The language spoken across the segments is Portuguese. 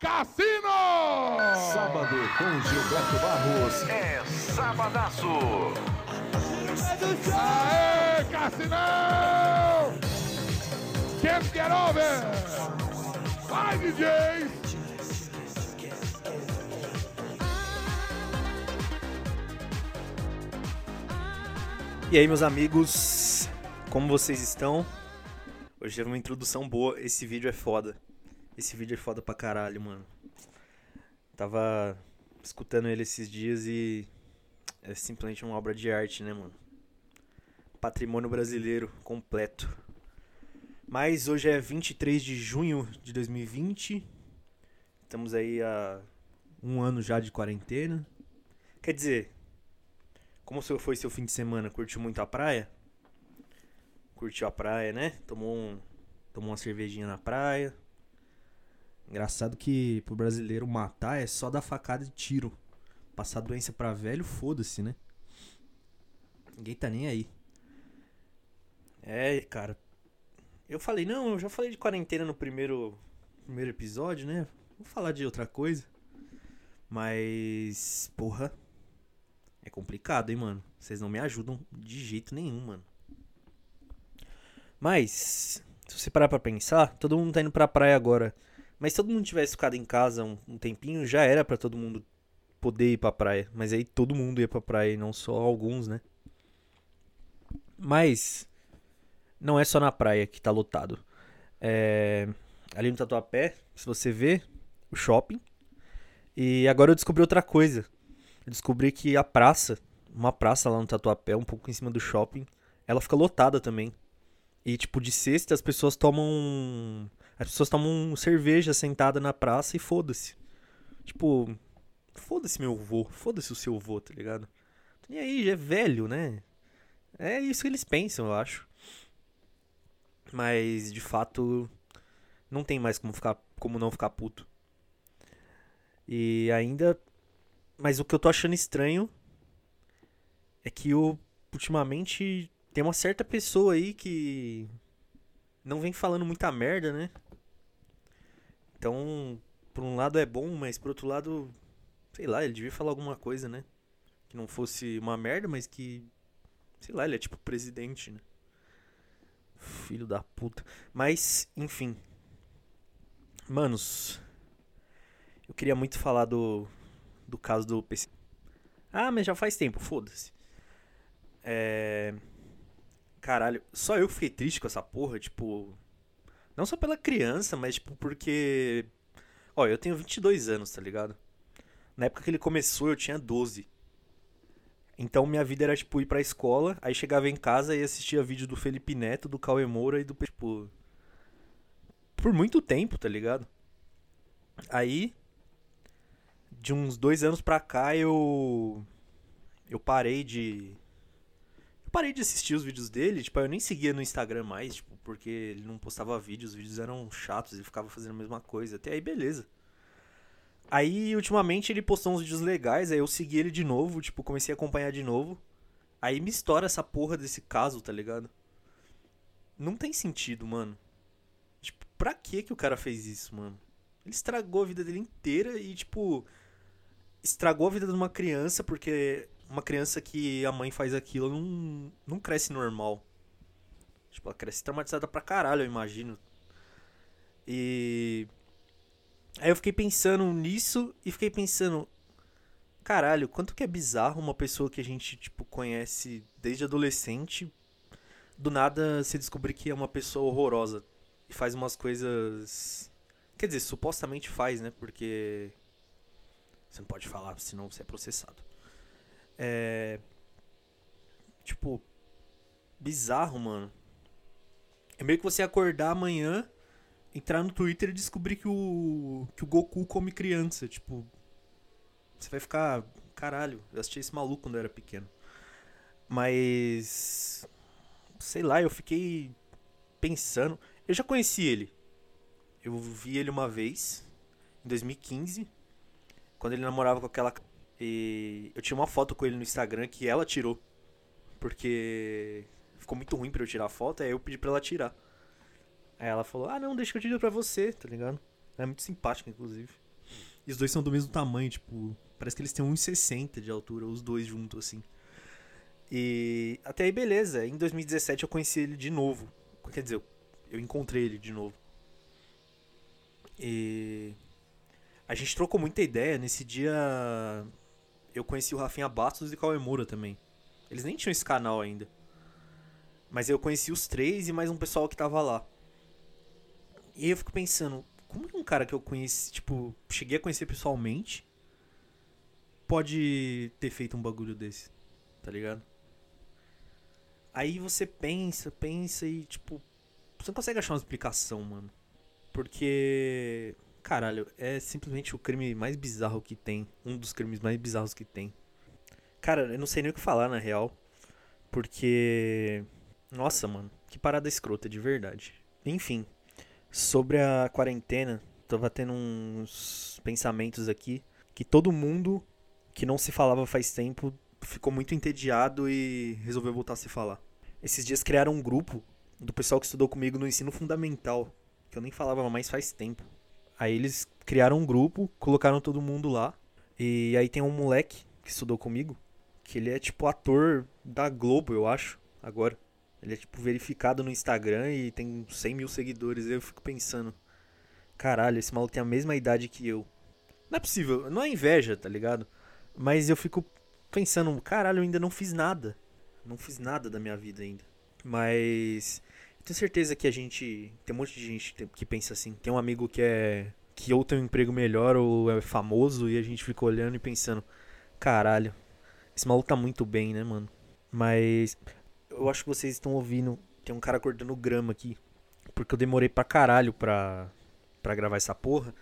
Cassino! Sábado com Gilberto Barros. É Sabadaço. Aê, Cassinão! Can't get over! Vai, DJ! E aí, meus amigos, como vocês estão? Hoje é uma introdução boa. Esse vídeo é foda. Esse vídeo é foda pra caralho, mano. Tava escutando ele esses dias e é simplesmente uma obra de arte, né, mano? Patrimônio brasileiro completo. Mas hoje é 23 de junho de 2020. Estamos aí há um ano já de quarentena. Quer dizer, como foi seu fim de semana? Curtiu muito a praia? Curtiu a praia, né? Tomou, um, tomou uma cervejinha na praia. Engraçado que pro brasileiro matar é só dar facada de tiro. Passar doença pra velho, foda-se, né? Ninguém tá nem aí. É, cara. Eu falei, não, eu já falei de quarentena no primeiro, primeiro episódio, né? Vou falar de outra coisa. Mas, porra, é complicado, hein, mano. Vocês não me ajudam de jeito nenhum, mano. Mas, se você parar pra pensar, todo mundo tá indo pra praia agora. Mas se todo mundo tivesse ficado em casa um, um tempinho, já era para todo mundo poder ir pra praia. Mas aí todo mundo ia pra praia e não só alguns, né? Mas, não é só na praia que tá lotado. É, ali no Tatuapé, se você vê, o shopping. E agora eu descobri outra coisa. Eu descobri que a praça, uma praça lá no Tatuapé, um pouco em cima do shopping, ela fica lotada também. E tipo, de sexta as pessoas tomam. As pessoas tomam cerveja sentada na praça e foda-se. Tipo, foda-se meu vô, foda-se o seu vô, tá ligado? E aí, é velho, né? É isso que eles pensam, eu acho. Mas, de fato, não tem mais como, ficar, como não ficar puto. E ainda. Mas o que eu tô achando estranho é que eu, ultimamente, tem uma certa pessoa aí que não vem falando muita merda, né? Então, por um lado é bom, mas por outro lado, sei lá, ele devia falar alguma coisa, né? Que não fosse uma merda, mas que. Sei lá, ele é tipo presidente, né? Filho da puta. Mas, enfim. Manos. Eu queria muito falar do. Do caso do PC. Ah, mas já faz tempo, foda-se. É. Caralho, só eu fiquei triste com essa porra, tipo. Não só pela criança, mas tipo porque. Ó, eu tenho 22 anos, tá ligado? Na época que ele começou, eu tinha 12. Então minha vida era tipo ir pra escola, aí chegava em casa e assistia vídeo do Felipe Neto, do Cauê Moura e do. Tipo. Por muito tempo, tá ligado? Aí. De uns dois anos pra cá eu. Eu parei de. Parei de assistir os vídeos dele, tipo, eu nem seguia no Instagram mais, tipo, porque ele não postava vídeos, os vídeos eram chatos, ele ficava fazendo a mesma coisa. Até aí, beleza. Aí, ultimamente, ele postou uns vídeos legais, aí eu segui ele de novo, tipo, comecei a acompanhar de novo. Aí me estoura essa porra desse caso, tá ligado? Não tem sentido, mano. Tipo, pra que que o cara fez isso, mano? Ele estragou a vida dele inteira e, tipo, estragou a vida de uma criança, porque uma criança que a mãe faz aquilo não, não cresce normal. Tipo, ela cresce traumatizada pra caralho, eu imagino. E. Aí eu fiquei pensando nisso e fiquei pensando. Caralho, quanto que é bizarro uma pessoa que a gente, tipo, conhece desde adolescente. Do nada se descobrir que é uma pessoa horrorosa. E faz umas coisas. Quer dizer, supostamente faz, né? Porque. Você não pode falar, senão você é processado. É. Tipo. Bizarro, mano. É meio que você acordar amanhã, entrar no Twitter e descobrir que o. que o Goku come criança. Tipo. Você vai ficar. Caralho, eu assisti esse maluco quando eu era pequeno. Mas. Sei lá, eu fiquei pensando. Eu já conheci ele. Eu vi ele uma vez, em 2015, quando ele namorava com aquela. E eu tinha uma foto com ele no Instagram que ela tirou. Porque ficou muito ruim pra eu tirar a foto, aí eu pedi pra ela tirar. Aí ela falou: Ah, não, deixa que eu tiro pra você, tá ligado? Ela é muito simpática, inclusive. E os dois são do mesmo tamanho, tipo, parece que eles têm 1,60 de altura, os dois juntos, assim. E até aí, beleza. Em 2017 eu conheci ele de novo. Quer dizer, eu encontrei ele de novo. E a gente trocou muita ideia. Nesse dia eu conheci o Rafinha Bastos e o Cauê Moura também. Eles nem tinham esse canal ainda. Mas eu conheci os três e mais um pessoal que tava lá. E eu fico pensando, como que um cara que eu conheci, tipo, cheguei a conhecer pessoalmente, pode ter feito um bagulho desse? Tá ligado? Aí você pensa, pensa e, tipo, você não consegue achar uma explicação, mano. Porque, caralho, é simplesmente o crime mais bizarro que tem. Um dos crimes mais bizarros que tem. Cara, eu não sei nem o que falar, na real. Porque. Nossa, mano, que parada escrota, de verdade. Enfim, sobre a quarentena, tava tendo uns pensamentos aqui que todo mundo que não se falava faz tempo ficou muito entediado e resolveu voltar a se falar. Esses dias criaram um grupo do pessoal que estudou comigo no ensino fundamental, que eu nem falava mais faz tempo. Aí eles criaram um grupo, colocaram todo mundo lá. E aí tem um moleque que estudou comigo, que ele é tipo ator da Globo, eu acho, agora. Ele é tipo verificado no Instagram e tem 100 mil seguidores. Eu fico pensando, caralho, esse maluco tem a mesma idade que eu. Não é possível, não é inveja, tá ligado? Mas eu fico pensando, caralho, eu ainda não fiz nada. Não fiz nada da minha vida ainda. Mas tenho certeza que a gente. Tem um monte de gente que pensa assim. Tem um amigo que é. que ou tem um emprego melhor ou é famoso e a gente fica olhando e pensando, caralho, esse maluco tá muito bem, né, mano? Mas eu acho que vocês estão ouvindo. Tem um cara cortando grama aqui. Porque eu demorei pra caralho pra, pra gravar essa porra.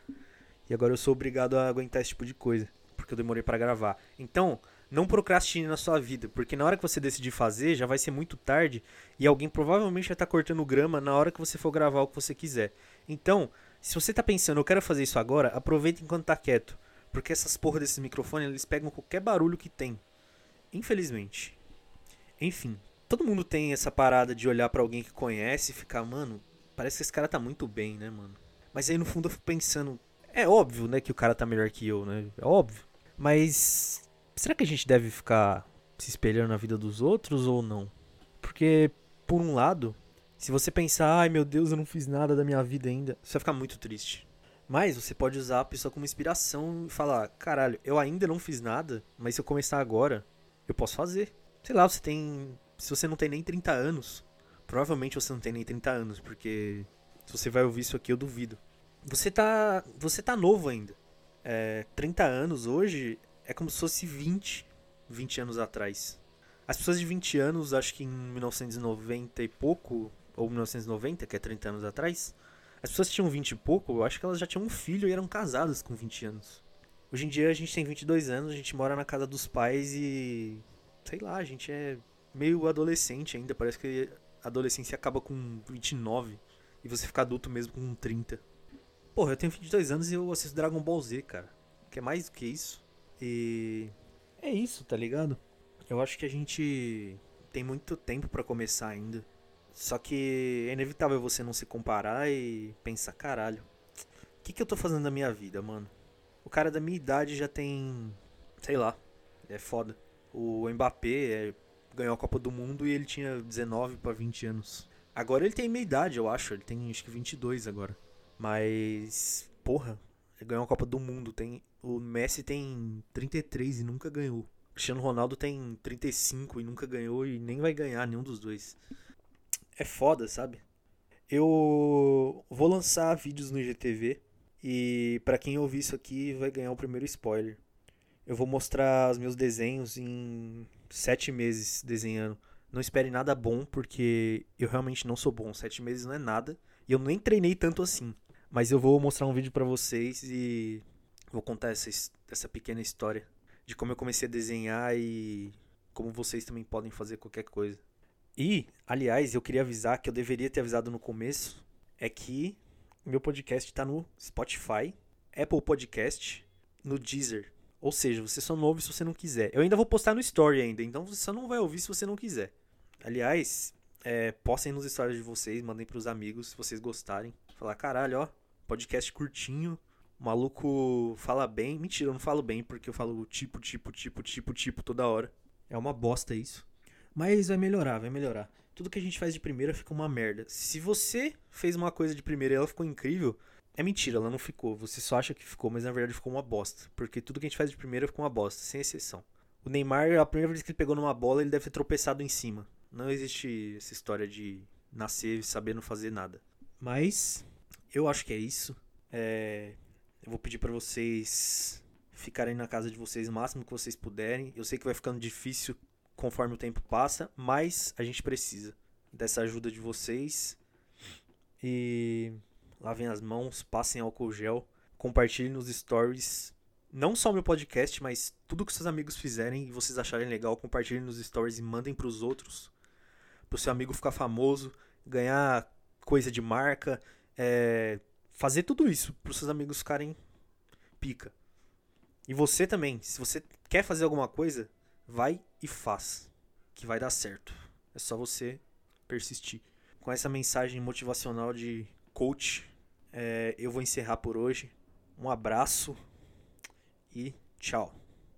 E agora eu sou obrigado a aguentar esse tipo de coisa. Porque eu demorei para gravar. Então, não procrastine na sua vida. Porque na hora que você decidir fazer, já vai ser muito tarde. E alguém provavelmente vai estar tá cortando grama na hora que você for gravar o que você quiser. Então, se você tá pensando, eu quero fazer isso agora, aproveita enquanto tá quieto. Porque essas porra desses microfones, eles pegam qualquer barulho que tem. Infelizmente. Enfim, todo mundo tem essa parada de olhar para alguém que conhece e ficar, mano, parece que esse cara tá muito bem, né, mano? Mas aí no fundo eu fico pensando, é óbvio, né, que o cara tá melhor que eu, né? É óbvio. Mas será que a gente deve ficar se espelhando na vida dos outros ou não? Porque, por um lado, se você pensar, ai meu Deus, eu não fiz nada da minha vida ainda, você vai ficar muito triste. Mas você pode usar a pessoa como inspiração e falar, caralho, eu ainda não fiz nada, mas se eu começar agora, eu posso fazer. Sei lá, você tem se você não tem nem 30 anos, provavelmente você não tem nem 30 anos, porque se você vai ouvir isso aqui, eu duvido. Você tá, você tá novo ainda. É, 30 anos hoje é como se fosse 20, 20 anos atrás. As pessoas de 20 anos, acho que em 1990 e pouco, ou 1990, que é 30 anos atrás, as pessoas tinham 20 e pouco, eu acho que elas já tinham um filho e eram casadas com 20 anos. Hoje em dia a gente tem 22 anos, a gente mora na casa dos pais e. Sei lá, a gente é meio adolescente ainda. Parece que a adolescência acaba com 29 e você fica adulto mesmo com 30. Porra, eu tenho 22 anos e eu assisto Dragon Ball Z, cara. Que é mais do que isso. E. É isso, tá ligado? Eu acho que a gente tem muito tempo para começar ainda. Só que é inevitável você não se comparar e pensar, caralho, o que, que eu tô fazendo na minha vida, mano? O cara da minha idade já tem. Sei lá. É foda. O Mbappé é ganhou a Copa do Mundo e ele tinha 19 para 20 anos. Agora ele tem meia idade, eu acho. Ele tem acho que 22 agora. Mas, porra, ganhou a Copa do Mundo. Tem, o Messi tem 33 e nunca ganhou. O Cristiano Ronaldo tem 35 e nunca ganhou e nem vai ganhar nenhum dos dois. É foda, sabe? Eu vou lançar vídeos no IGTV e para quem ouvir isso aqui vai ganhar o primeiro spoiler. Eu vou mostrar os meus desenhos em sete meses desenhando. Não espere nada bom, porque eu realmente não sou bom. Sete meses não é nada. E eu nem treinei tanto assim. Mas eu vou mostrar um vídeo para vocês e vou contar essa, essa pequena história de como eu comecei a desenhar e como vocês também podem fazer qualquer coisa. E, aliás, eu queria avisar que eu deveria ter avisado no começo, é que meu podcast está no Spotify, Apple Podcast, no Deezer. Ou seja, você só não ouve se você não quiser. Eu ainda vou postar no Story ainda, então você só não vai ouvir se você não quiser. Aliás, é, postem nos stories de vocês, mandem pros amigos se vocês gostarem. Falar, caralho, ó, podcast curtinho, O maluco fala bem. Mentira, eu não falo bem porque eu falo tipo, tipo, tipo, tipo, tipo toda hora. É uma bosta isso. Mas vai melhorar, vai melhorar. Tudo que a gente faz de primeira fica uma merda. Se você fez uma coisa de primeira e ela ficou incrível, é mentira, ela não ficou. Você só acha que ficou, mas na verdade ficou uma bosta. Porque tudo que a gente faz de primeira ficou uma bosta, sem exceção. O Neymar, a primeira vez que ele pegou numa bola, ele deve ter tropeçado em cima. Não existe essa história de nascer sabendo fazer nada. Mas eu acho que é isso. É, eu vou pedir para vocês ficarem na casa de vocês o máximo que vocês puderem. Eu sei que vai ficando difícil conforme o tempo passa, mas a gente precisa dessa ajuda de vocês. E lavem as mãos, passem álcool gel, compartilhem nos stories. Não só meu podcast, mas tudo que seus amigos fizerem e vocês acharem legal, compartilhem nos stories e mandem para os outros. Para o seu amigo ficar famoso, ganhar coisa de marca, é, fazer tudo isso para os seus amigos ficarem pica. E você também, se você quer fazer alguma coisa, vai e faz, que vai dar certo. É só você persistir. Com essa mensagem motivacional de coach, é, eu vou encerrar por hoje. Um abraço e tchau.